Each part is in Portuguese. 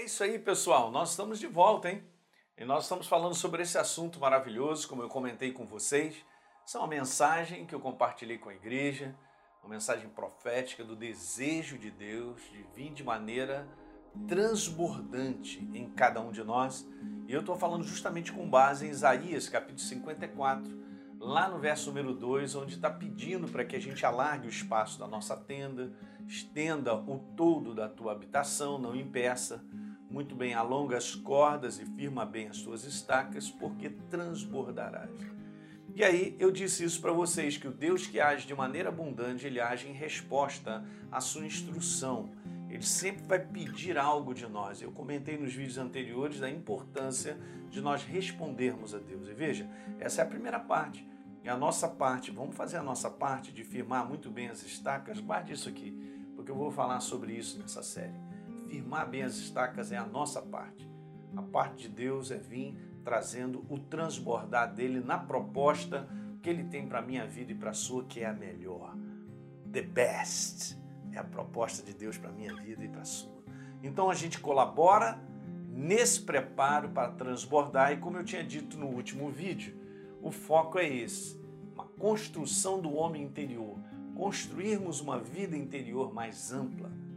É isso aí, pessoal. Nós estamos de volta, hein? E nós estamos falando sobre esse assunto maravilhoso, como eu comentei com vocês. Essa é uma mensagem que eu compartilhei com a igreja, uma mensagem profética do desejo de Deus de vir de maneira transbordante em cada um de nós. E eu estou falando justamente com base em Isaías, capítulo 54, lá no verso número 2, onde está pedindo para que a gente alargue o espaço da nossa tenda, estenda o todo da tua habitação, não impeça. Muito bem, alonga as cordas e firma bem as tuas estacas, porque transbordarás. E aí eu disse isso para vocês, que o Deus que age de maneira abundante, ele age em resposta à sua instrução. Ele sempre vai pedir algo de nós. Eu comentei nos vídeos anteriores da importância de nós respondermos a Deus. E veja, essa é a primeira parte. E a nossa parte, vamos fazer a nossa parte de firmar muito bem as estacas. Guarde isso aqui, porque eu vou falar sobre isso nessa série. Firmar bem as estacas é a nossa parte. A parte de Deus é vir trazendo o transbordar dele na proposta que ele tem para a minha vida e para a sua, que é a melhor. The best é a proposta de Deus para a minha vida e para a sua. Então a gente colabora nesse preparo para transbordar, e como eu tinha dito no último vídeo, o foco é esse: uma construção do homem interior, construirmos uma vida interior mais ampla.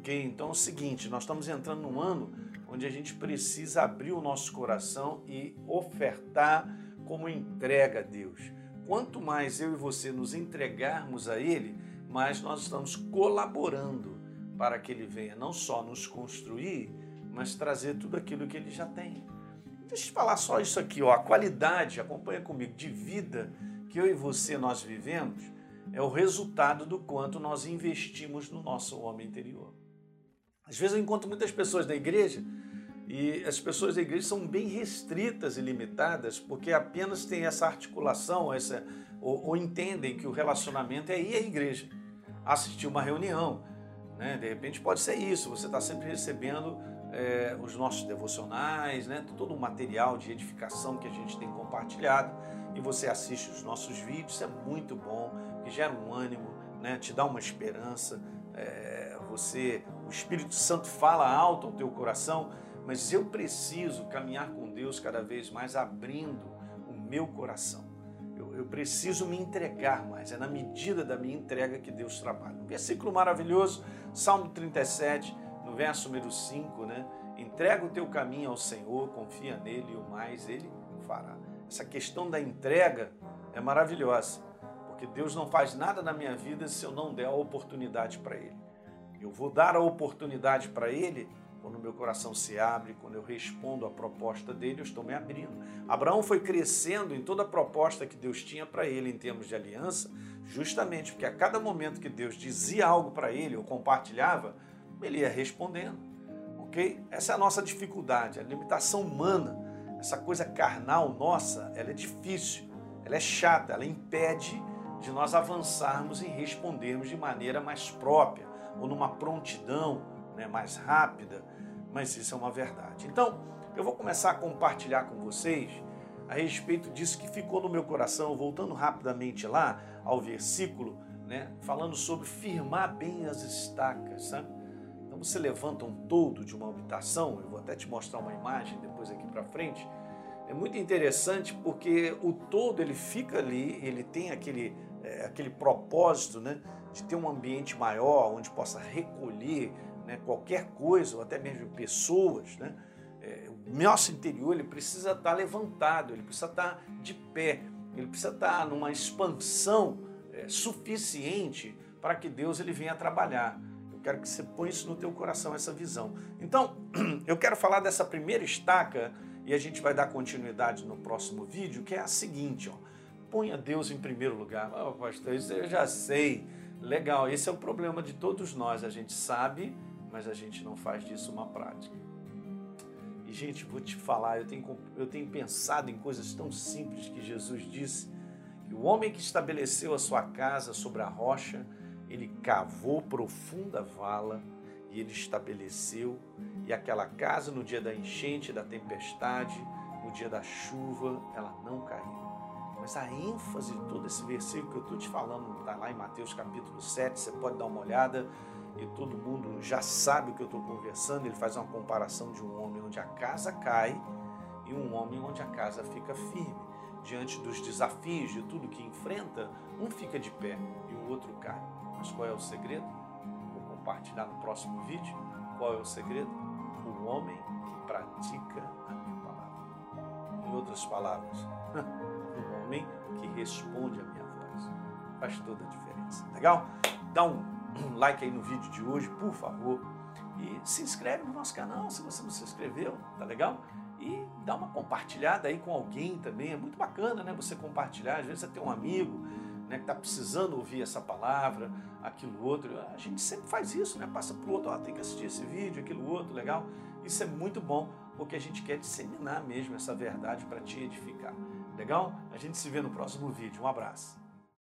Ok? Então é o seguinte: nós estamos entrando num ano onde a gente precisa abrir o nosso coração e ofertar como entrega a Deus. Quanto mais eu e você nos entregarmos a Ele, mais nós estamos colaborando para que Ele venha não só nos construir, mas trazer tudo aquilo que Ele já tem. Deixa eu falar só isso aqui, ó, a qualidade, acompanha comigo, de vida que eu e você nós vivemos é o resultado do quanto nós investimos no nosso homem interior. Às vezes eu encontro muitas pessoas na igreja e as pessoas da igreja são bem restritas e limitadas porque apenas têm essa articulação, essa, ou, ou entendem que o relacionamento é ir à igreja, assistir uma reunião. Né? De repente pode ser isso, você está sempre recebendo é, os nossos devocionais, né? todo o material de edificação que a gente tem compartilhado e você assiste os nossos vídeos, é muito bom, que gera um ânimo, né? te dá uma esperança. É, você, o Espírito Santo fala alto ao teu coração mas eu preciso caminhar com Deus cada vez mais, abrindo o meu coração. Eu, eu preciso me entregar mais, é na medida da minha entrega que Deus trabalha. Um versículo maravilhoso, Salmo 37, no verso número 5, né? Entrega o teu caminho ao Senhor, confia nele e o mais ele fará. Essa questão da entrega é maravilhosa, porque Deus não faz nada na minha vida se eu não der a oportunidade para Ele. Eu vou dar a oportunidade para Ele quando meu coração se abre, quando eu respondo à proposta dele, eu estou me abrindo. Abraão foi crescendo em toda a proposta que Deus tinha para ele em termos de aliança, justamente porque a cada momento que Deus dizia algo para ele ou compartilhava, ele ia respondendo. Ok? Essa é a nossa dificuldade, a limitação humana, essa coisa carnal nossa, ela é difícil, ela é chata, ela impede de nós avançarmos e respondermos de maneira mais própria ou numa prontidão né, mais rápida, mas isso é uma verdade. Então, eu vou começar a compartilhar com vocês a respeito disso que ficou no meu coração, voltando rapidamente lá ao versículo, né, falando sobre firmar bem as estacas? Então você levanta um todo de uma habitação, eu vou até te mostrar uma imagem depois aqui para frente. É muito interessante porque o todo ele fica ali, ele tem aquele, é, aquele propósito, né, de ter um ambiente maior onde possa recolher né, qualquer coisa, ou até mesmo pessoas, né, é, o nosso interior ele precisa estar levantado, ele precisa estar de pé, ele precisa estar numa expansão é, suficiente para que Deus ele venha trabalhar. Eu quero que você ponha isso no teu coração, essa visão. Então, eu quero falar dessa primeira estaca e a gente vai dar continuidade no próximo vídeo, que é a seguinte, ó. Ponha Deus em primeiro lugar. Oh, pastor, isso eu já sei. Legal, esse é o problema de todos nós. A gente sabe mas a gente não faz disso uma prática. E, gente, vou te falar, eu tenho, eu tenho pensado em coisas tão simples que Jesus disse que o homem que estabeleceu a sua casa sobre a rocha, ele cavou profunda vala e ele estabeleceu, e aquela casa no dia da enchente, da tempestade, no dia da chuva, ela não caiu. Mas a ênfase de todo esse versículo que eu estou te falando está lá em Mateus capítulo 7, você pode dar uma olhada e todo mundo já sabe o que eu estou conversando. Ele faz uma comparação de um homem onde a casa cai e um homem onde a casa fica firme. Diante dos desafios, de tudo que enfrenta, um fica de pé e o outro cai. Mas qual é o segredo? Compartilhar no próximo vídeo. Qual é o segredo? O homem que pratica a minha palavra. Em outras palavras, um homem que responde a minha voz. Faz toda a diferença. Legal? Dá um like aí no vídeo de hoje, por favor. E se inscreve no nosso canal se você não se inscreveu, tá legal? E dá uma compartilhada aí com alguém também. É muito bacana, né? Você compartilhar. Às vezes você tem um amigo né, que está precisando ouvir essa palavra, aquilo outro. A gente sempre faz isso, né? Passa para o outro, ó, tem que assistir esse vídeo, aquilo outro, legal. Isso é muito bom, porque a gente quer disseminar mesmo essa verdade para te edificar. Legal? A gente se vê no próximo vídeo. Um abraço.